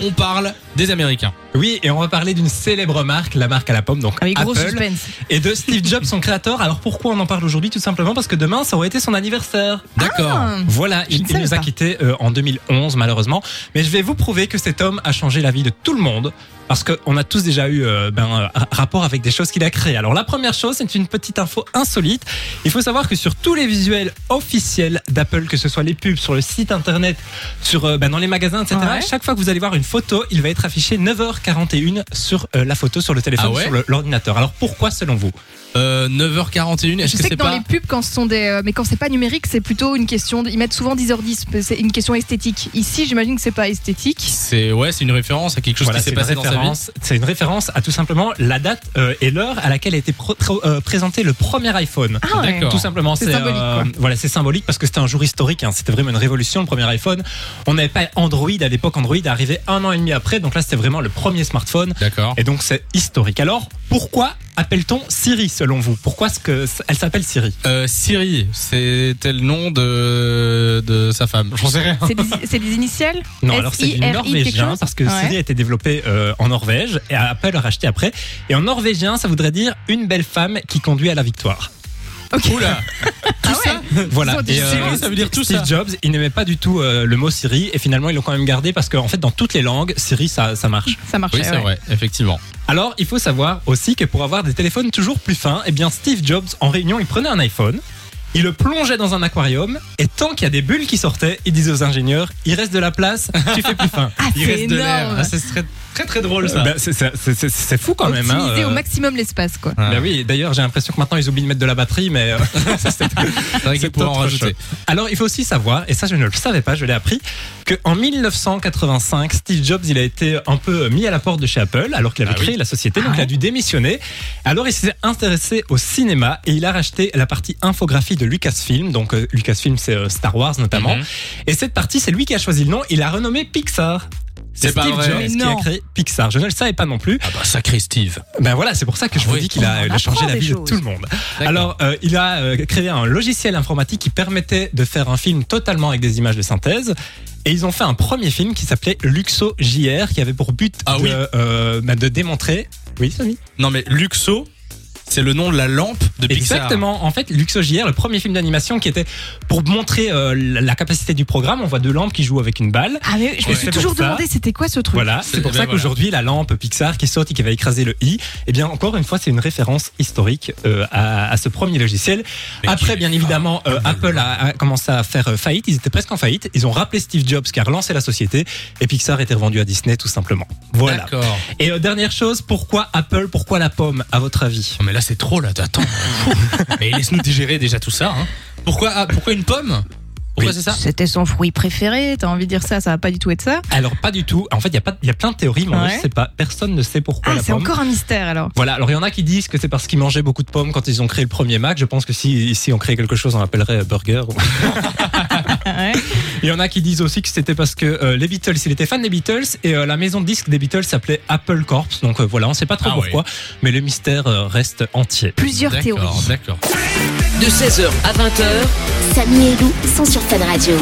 on parle des Américains. Oui, et on va parler d'une célèbre marque, la marque à la pomme, donc Avec gros Apple, suspense. et de Steve Jobs, son créateur. Alors pourquoi on en parle aujourd'hui Tout simplement parce que demain, ça aurait été son anniversaire. D'accord. Ah, Voilà, Je il, nous a quittés euh, en 2011 malheureusement, mais je vais vous prouver que cet homme a changé la vie de tout le monde parce qu'on a tous déjà eu euh, ben, euh, rapport avec des choses qu'il a créées. Alors la première chose, c'est une petite info insolite. Il faut savoir que sur tous les visuels officiels d'Apple, que ce soit les pubs sur le site internet, sur euh, ben, dans les magasins, etc. Ouais. Chaque fois que vous allez voir une photo, il va être affiché 9h41 sur euh, la photo sur le téléphone, Ah ouais sur l'ordinateur. Alors pourquoi selon vous? Euh, 9h41, Je est-ce que sais c'est que dans les pubs, quand ce sont des, euh, mais quand c'est pas numérique, c'est plutôt une question. de- Ils mettent souvent 10h10. C'est une question esthétique. Ici, j'imagine que c'est pas esthétique. C'est ouais, c'est une référence à quelque chose Voilà, qui s'est c'est passé une dans sa vie. référence. C'est une référence à tout simplement la date euh, et l'heure à laquelle a été euh, présenté le premier iPhone. Ah ouais. D'accord. Tout simplement, C'est symbolique, voilà, c'est symbolique parce que c'était un jour historique. hein. C'était vraiment une révolution, le premier iPhone. On n'avait pas Android à l'époque. Android est arrivé un an et demi après. Donc là, c'était vraiment le premier smartphone. D'accord. Et donc, c'est historique. Alors, pourquoi appelle-t-on Siri selon vous? Pourquoi est-ce que elle s'appelle Siri? Euh, Siri, c'était le nom de, de sa femme. J'en sais rien. C'est des, c'est des initiales? Non, alors c'est du norvégien parce que Ouais. Siri a été développé euh, en Norvège et Apple a racheté après. Et en norvégien, ça voudrait dire une belle femme qui conduit à la victoire. Oula. Ah ouais. Voilà. Ont des Et, euh, Siri, ça veut dire tout Steve ça. Jobs, il n'aimait pas du tout euh, le mot Siri et finalement ils l'ont quand même gardé parce qu'en fait dans toutes les langues, Siri ça, ça marche. Ça marchait. Oui, c'est ouais. vrai, effectivement. Alors il faut savoir aussi que pour avoir des téléphones toujours plus fins, eh bien Steve Jobs en réunion il prenait un iPhone. Il le plongeait dans un aquarium et tant qu'il y a des bulles qui sortaient, il disait aux ingénieurs il reste de la place, tu fais plus fin. Ah, Il c'est reste de l'air. énorme. Ah, c'est très, très très drôle ça. Ben, c'est- fou quand même. hein, Optimiser euh. au maximum l'espace, quoi. Ah. Ben oui, d'ailleurs j'ai l'impression que maintenant ils oublient de mettre de la batterie, mais euh, c'est- vrai en rajouter. Alors il faut aussi savoir, et ça je ne le savais pas, je l'ai appris, qu'en 1985, Steve Jobs il a été un peu mis à la porte de chez Apple alors qu'il avait Ah oui. créé la société, donc Ah il a ouais. dû démissionner. Alors il s'est intéressé au cinéma et il a racheté la partie infographie de Lucasfilm, donc euh, Lucasfilm c'est euh, Star Wars notamment. Mhm. Et cette partie c'est lui qui a choisi le nom, il a renommé Pixar. C'est pas Steve vrai. Jobs Mais qui non. a créé Pixar. Je ne le savais pas non plus. Ah bah sacré Steve. Ben voilà, c'est pour ça que je Ah vous oui. dis qu'il a, a changé la vie de tout le monde. Alors, euh, il a euh, créé un logiciel informatique qui permettait de faire un film totalement avec des images de synthèse. Et ils ont fait un premier film qui s'appelait Luxo JR, qui avait pour but Ah de, oui. euh, bah, de démontrer. Oui, Samy? Non mais Luxo, c'est le nom de la lampe de Pixar. Exactement. En fait, Luxo JR, le premier film d'animation qui était pour montrer euh, la capacité du programme. On voit deux lampes qui jouent avec une balle. Ah, mais je me suis toujours demandé c'était quoi ce truc. Voilà, C'est- pour ça voilà. qu'aujourd'hui la lampe Pixar qui saute et qui va écraser le i, eh bien encore une fois c'est une référence historique euh, à, à ce premier logiciel. Mais Après bien évidemment euh, Apple a, a commencé à faire euh, faillite, ils étaient presque en faillite, ils ont rappelé Steve Jobs qui a relancé la société et Pixar était revendu à Disney tout simplement. Voilà. D'accord. Et euh, dernière chose, pourquoi Apple, pourquoi la pomme à votre avis? Non mais là c'est trop là, attends. mais laisse-nous digérer déjà tout ça. Hein. Pourquoi, ah, pourquoi une pomme? Pourquoi Oui. c'est ça? C'était son fruit préféré. T'as envie de dire ça Ça va pas du tout être ça? Alors pas du tout. En fait, il y a pas il y a plein de théories mais on Ouais. ne sait pas, personne ne sait pourquoi Ah, la c'est pomme. encore un mystère alors. Voilà, alors il y en a qui disent que c'est parce qu'ils mangeaient beaucoup de pommes quand ils ont créé le premier Mac. Je pense que si ici on crée quelque chose, on l'appellerait burger. Ouais. Il y en a qui disent aussi que c'était parce que euh, les Beatles, il était fan des Beatles et euh, la maison de disques des Beatles s'appelait Apple Corps. Donc euh, voilà, on sait pas trop Ah pourquoi, mais le mystère euh, reste entier. Plusieurs théories. D'accord, d'accord. De 16h à 20h, Samy et Lou sont sur Fan Radio.